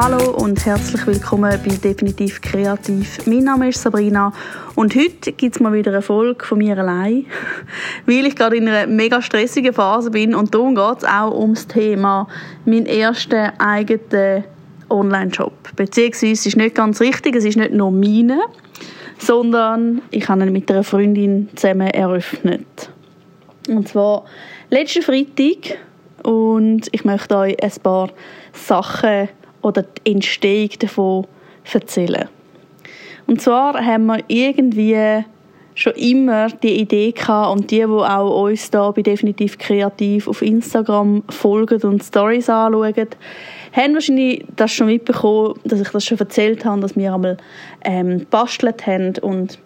Hallo und herzlich willkommen bei Definitiv Kreativ. Mein Name ist Sabrina und heute gibt es mal wieder eine Folge von mir allein, weil ich gerade in einer mega stressigen Phase bin und darum geht es auch ums Thema mein erster eigener Online-Shop. Beziehungsweise es ist nicht ganz richtig, es ist nicht nur meine, sondern ich habe ihn mit einer Freundin zusammen eröffnet. Und zwar letzten Freitag und ich möchte euch ein paar Sachen oder die Entstehung davon erzählen. Und zwar haben wir irgendwie schon immer die Idee gehabt und die, die auch uns da bei Definitiv Kreativ auf Instagram folgen und Stories anschauen, haben wahrscheinlich das schon mitbekommen, dass ich das schon erzählt habe, dass wir einmal ähm, bastelt haben und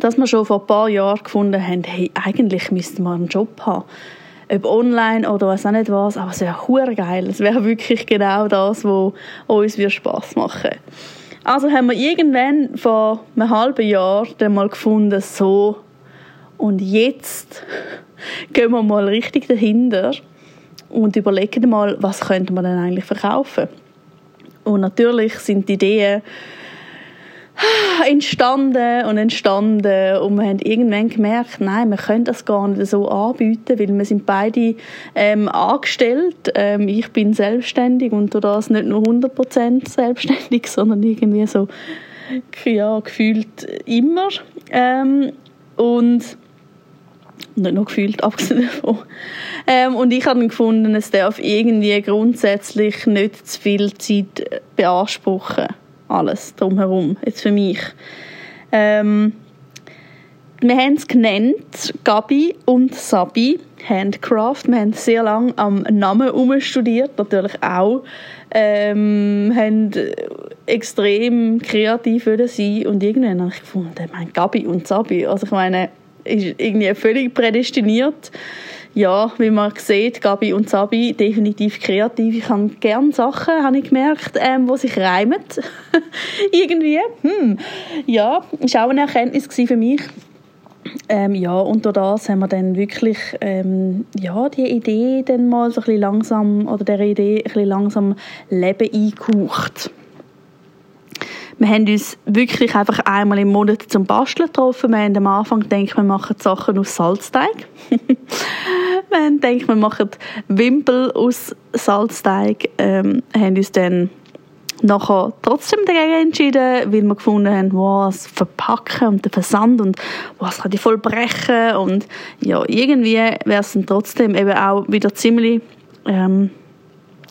dass wir schon vor ein paar Jahren gefunden haben, hey, eigentlich müssten wir einen Job haben ob online oder was auch nicht was, aber es wäre hure geil. Es wäre wirklich genau das, was uns Spaß machen Also haben wir irgendwann vor einem halben Jahr dann mal gefunden, so und jetzt gehen wir mal richtig dahinter und überlegen mal, was könnte man denn eigentlich verkaufen. Und natürlich sind die Ideen entstanden und entstanden und wir haben irgendwann gemerkt, nein, wir können das gar nicht so anbieten, weil wir sind beide ähm, angestellt. Ähm, ich bin selbstständig und du das nicht nur 100% selbstständig, sondern irgendwie so ja, gefühlt immer. Ähm, und nicht nur gefühlt, abgesehen davon. Ähm, und ich habe gefunden, es darf irgendwie grundsätzlich nicht zu viel Zeit beanspruchen alles drumherum, jetzt für mich. Ähm, wir haben es genannt, Gabi und Sabi Handcraft. Wir haben sehr lange am Namen umstudiert, natürlich auch. Ähm, haben extrem kreativ sein und irgendwann habe ich gefunden, ich meine, Gabi und Sabi, also ich meine, ist irgendwie völlig prädestiniert ja, wie man sieht, Gabi und Sabi definitiv kreativ. Ich habe gerne Sachen, habe ich gemerkt, ähm, wo sich reimen. Irgendwie. Hm. Ja, ist auch eine Erkenntnis für mich. Ähm, ja, und durch das haben wir dann wirklich ähm, ja, die Idee dann mal so ein bisschen langsam, oder der Idee ein bisschen langsam Leben eingehaucht. Wir haben uns wirklich einfach einmal im Monat zum Basteln getroffen. Wir haben am Anfang gedacht, wir machen Sachen aus Salzteig. wir haben gedacht, wir machen Wimpel aus Salzteig. Ähm, haben uns dann nachher trotzdem dagegen entschieden, weil wir gefunden haben, wow, das Verpacken und der Versand und was kann die voll brechen und ja, irgendwie wäre es dann trotzdem eben auch wieder ziemlich ähm,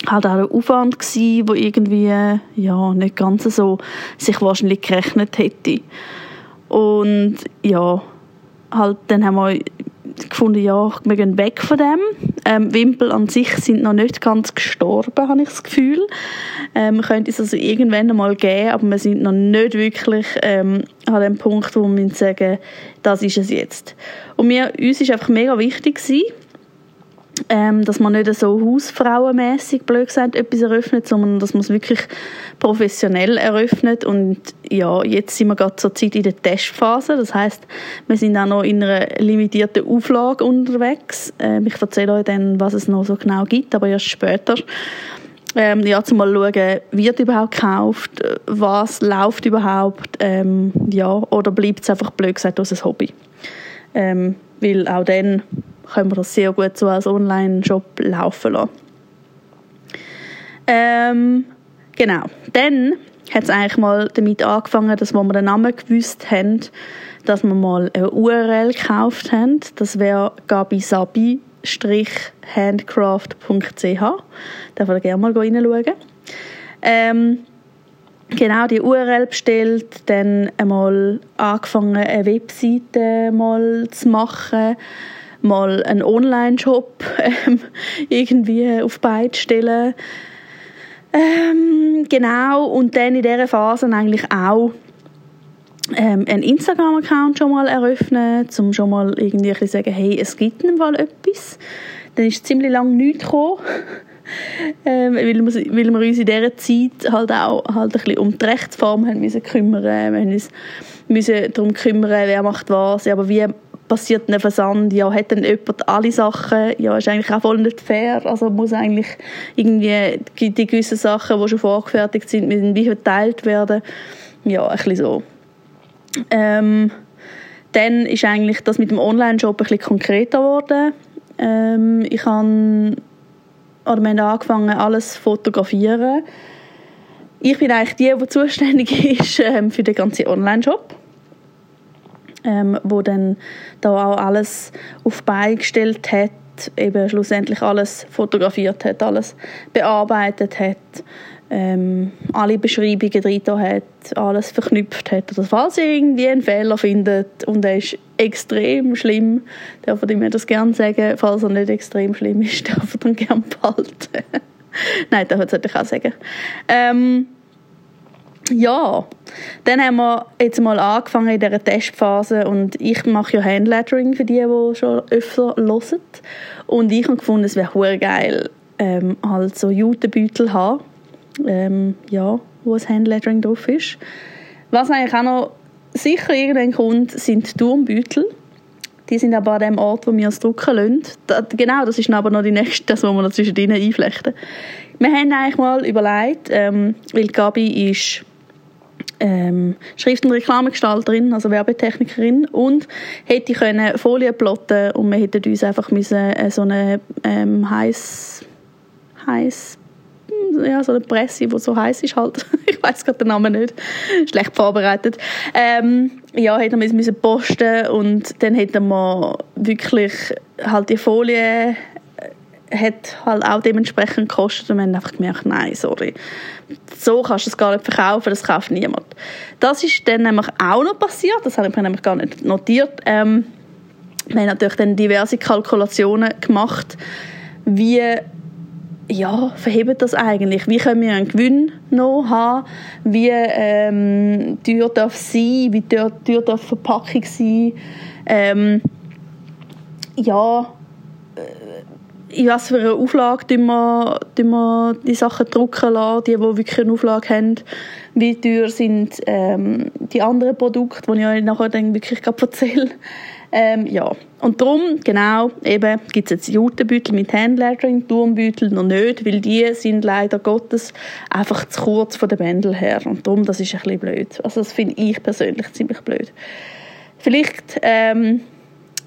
halt auch ein Aufwand gewesen, wo irgendwie ja nicht ganz so sich wahrscheinlich gerechnet hätte. Und ja, halt dann haben wir gefunden, ja, wir gehen weg von dem. Ähm, Wimpel an sich sind noch nicht ganz gestorben, habe ich das Gefühl. Ähm, könnte es also irgendwann einmal geben, aber wir sind noch nicht wirklich ähm, an dem Punkt, wo wir sagen, das ist es jetzt. Und mir, uns ist einfach mega wichtig gewesen, ähm, dass man nicht so hausfrauenmässig blöd gesagt etwas eröffnet, sondern dass man es wirklich professionell eröffnet und ja, jetzt sind wir gerade zur Zeit in der Testphase, das heißt, wir sind auch noch in einer limitierten Auflage unterwegs. Ähm, ich erzähle euch dann, was es noch so genau gibt, aber erst später. Ähm, ja, zum mal schauen, wird überhaupt gekauft, was läuft überhaupt, ähm, ja, oder bleibt es einfach blöd gesagt als ein Hobby. Ähm, weil auch dann können wir das sehr gut so als Online-Shop laufen lassen. Ähm, genau. Dann hat es eigentlich mal damit angefangen, dass wir den Namen gewusst haben, dass wir mal eine URL gekauft haben. Das wäre gabisabi-handcraft.ch. Da ihr gerne mal reinschauen. Ähm, genau die URL bestellt, dann einmal angefangen, eine Webseite mal zu machen, mal einen Online-Shop ähm, irgendwie auf Beine stellen. Ähm, genau, und dann in dieser Phase eigentlich auch ähm, einen Instagram-Account schon mal eröffnen, um schon mal irgendwie ein sagen, hey, es gibt mal etwas. Dann ist ziemlich lange nichts gekommen. ähm, weil, wir, weil wir uns in dieser Zeit halt auch halt ein bisschen um die Rechtsform haben müssen kümmern. Wir müssen uns darum kümmern, wer macht was. Aber wie passiert ein Versand, ja, hat dann jemand alle Sachen, ja, ist eigentlich auch voll nicht fair, also muss eigentlich irgendwie die gewissen Sachen, die schon vorgefertigt sind, müssen wie verteilt werden, ja, ein bisschen so. Ähm, dann ist eigentlich das mit dem Online-Shop ein bisschen konkreter geworden. Ähm, ich habe, oder wir haben angefangen, alles zu fotografieren. Ich bin eigentlich die, die zuständig ist ähm, für den ganzen Online-Shop ähm, wo dann da auch alles auf beigestellt hat, eben schlussendlich alles fotografiert hat, alles bearbeitet hat, ähm, alle Beschreibungen drin hat, alles verknüpft hat. Oder falls ihr irgendwie einen Fehler findet und er ist extrem schlimm, darf ich mir das gerne sagen. Falls er nicht extrem schlimm ist, darf er dann gerne behalten. Nein, das sollte ich auch sagen. Ähm, ja, dann haben wir jetzt mal angefangen in dieser Testphase und ich mache ja Handlettering für die, die schon öfter hören. Und ich habe gefunden, es wäre geil, ähm, halt so Jutebeutel haben, ähm, ja, wo ein Handlettering drauf ist. Was eigentlich auch noch sicher irgendwann kommt, sind Turmbeutel. Die sind aber an dem Ort, wo wir es drucken lassen. Da, genau, das ist aber noch die nächste, das, was wir noch zwischen einflechten. Wir haben eigentlich mal überlegt, ähm, weil Gabi ist ähm, Schrift- und Reklamegestalterin, also Werbetechnikerin und hätte können Folien plotten und wir hätten uns einfach müssen äh, so eine ähm, heiß heiß ja, so eine Presse, die so heiß ist halt. ich weiß gerade den Namen nicht. Schlecht vorbereitet. Ähm, ja, hätten wir müssen posten und dann hätten wir wirklich halt die Folie hat halt auch dementsprechend gekostet und wir haben einfach gemerkt, nein, sorry, so kannst du es gar nicht verkaufen, das kauft niemand. Das ist dann nämlich auch noch passiert, das habe ich mir nämlich gar nicht notiert. Ähm, wir haben natürlich dann diverse Kalkulationen gemacht, wie ja, verhebt das eigentlich? Wie können wir einen Gewinn noch haben? Wie ähm, teuer darf es sein? Wie teuer, teuer darf die Verpackung sein? Ähm, ja, in was für einer Auflage tun wir, wir die Sachen drucken lassen, die, die wirklich eine Auflage haben. Wie teuer sind ähm, die anderen Produkte, die ich euch nachher dann wirklich erzähle. Ähm, ja, und darum, genau, eben, gibt es jetzt Jutenbeutel mit Handlettering, Turmbeutel noch nicht, weil die sind leider Gottes einfach zu kurz von den Bändeln her. Und darum, das ist ein bisschen blöd. Also das finde ich persönlich ziemlich blöd. Vielleicht ähm,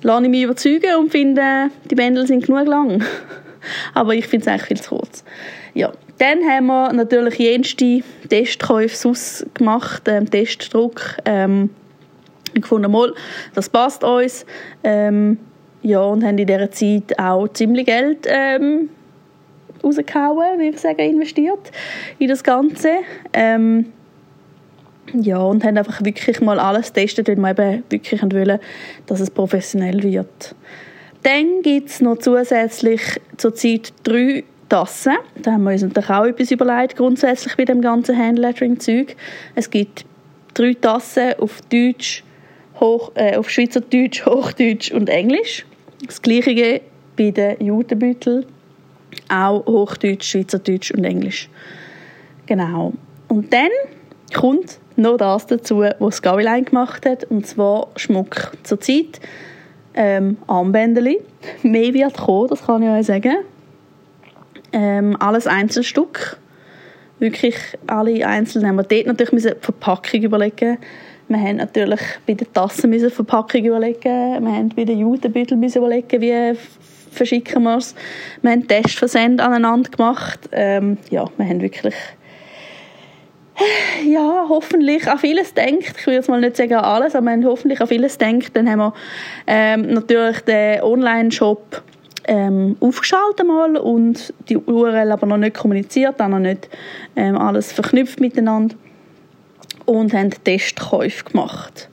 lasse ich mich überzeugen und finde, die Bändel sind genug lang. Aber ich finde es eigentlich viel zu kurz. Ja. Dann haben wir natürlich jenste Testkäufe sonst gemacht, ähm, Testdruck. Ähm, gefunden, mal, das passt uns. Ähm, ja, und haben in dieser Zeit auch ziemlich Geld ähm, rausgehauen, wie ich sagen, investiert in das Ganze. Ähm, ja, und haben einfach wirklich mal alles getestet, weil wir eben wirklich wollen, dass es professionell wird. Dann gibt es noch zusätzlich zurzeit drei Tassen. Da haben wir uns natürlich auch etwas überlegt, grundsätzlich bei dem ganzen Handlettering-Zeug. Es gibt drei Tassen auf Deutsch, Hoch, äh, auf Schweizerdeutsch, Hochdeutsch und Englisch. Das Gleiche bei den Judenbeuteln. Auch Hochdeutsch, Schweizerdeutsch und Englisch. Genau. Und dann kommt noch das dazu, was Gavilein gemacht hat, und zwar Schmuck. Zurzeit ähm, Armbändeli. Mehr wird kommen, das kann ich euch sagen. Ähm, alles Einzelstück. Wirklich alle einzeln haben wir dort natürlich müssen die Verpackung überlegen. Wir haben natürlich bei den Tassen müssen Verpackung überlegen. Wir haben bei den Judenbütteln müssen überlegen, wie verschicken wir es. Wir haben Testversend aneinander gemacht. Ähm, ja, wir haben wirklich ja, hoffentlich. An vieles denkt. Ich will jetzt mal nicht sagen an alles, aber wenn hoffentlich an vieles denkt, dann haben wir ähm, natürlich den Online-Shop ähm, aufgeschaltet mal und die URL aber noch nicht kommuniziert, auch noch nicht ähm, alles verknüpft miteinander und haben Testkäufe gemacht.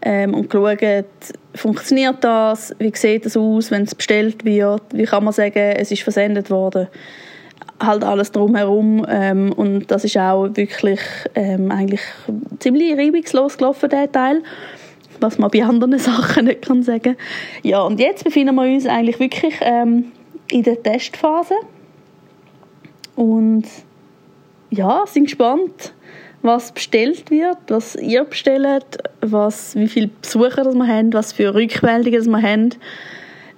Ähm, und geschaut, funktioniert das, wie sieht das aus, wenn es bestellt wird, wie kann man sagen, es ist versendet worden halt alles drumherum ähm, und das ist auch wirklich ähm, eigentlich ziemlich reibungslos gelaufen, der Teil was man bei anderen Sachen nicht kann sagen. Ja und jetzt befinden wir uns eigentlich wirklich ähm, in der Testphase. Und ja sind gespannt was bestellt wird, was ihr bestellt, was, wie viele Besucher das wir haben, was für Rückmeldungen das wir haben,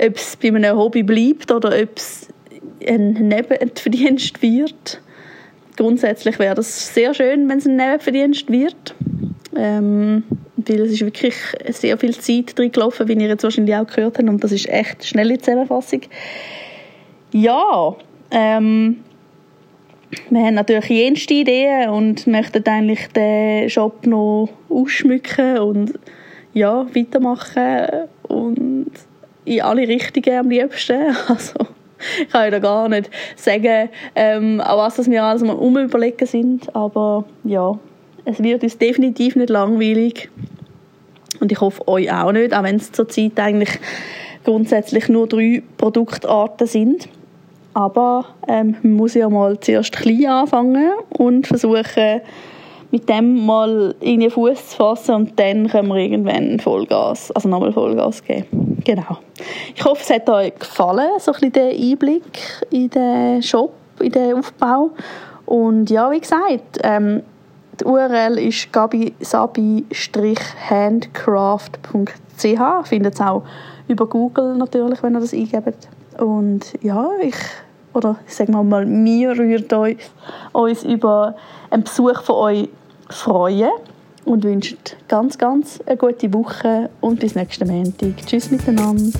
ob es bei einem Hobby bleibt oder ob es ein Nebenverdienst wird. Grundsätzlich wäre das sehr schön, wenn es ein Nebenverdienst wird. Ähm, weil es ist wirklich sehr viel Zeit drin gelaufen, wie ihr jetzt wahrscheinlich auch gehört habt, und das ist echt eine schnelle Zusammenfassung. Ja, ähm, wir haben natürlich jenste Ideen und möchten eigentlich den Shop noch ausschmücken und ja, weitermachen und in alle Richtungen am liebsten. Also, ich kann ja gar nicht sagen, ähm, an was wir alles mal umüberlegen sind, aber ja, es wird uns definitiv nicht langweilig und ich hoffe euch auch nicht, auch wenn es zurzeit eigentlich grundsätzlich nur drei Produktarten sind. Aber ähm, man muss ja mal zuerst klein anfangen und versuchen, mit dem mal in den Fuß zu fassen und dann können wir irgendwann Vollgas, also nochmal Vollgas geben. Genau. Ich hoffe, es hat euch gefallen, so ein bisschen der Einblick in den Shop, in den Aufbau. Und ja, wie gesagt, ähm, die URL ist gabi-handcraft.ch. Findet es auch über Google natürlich, wenn ihr das eingebt. Und ja, ich oder ich sage mal, wir würden uns über einen Besuch von euch freuen und wünschen ganz, ganz eine gute Woche und bis nächsten Montag. Tschüss miteinander.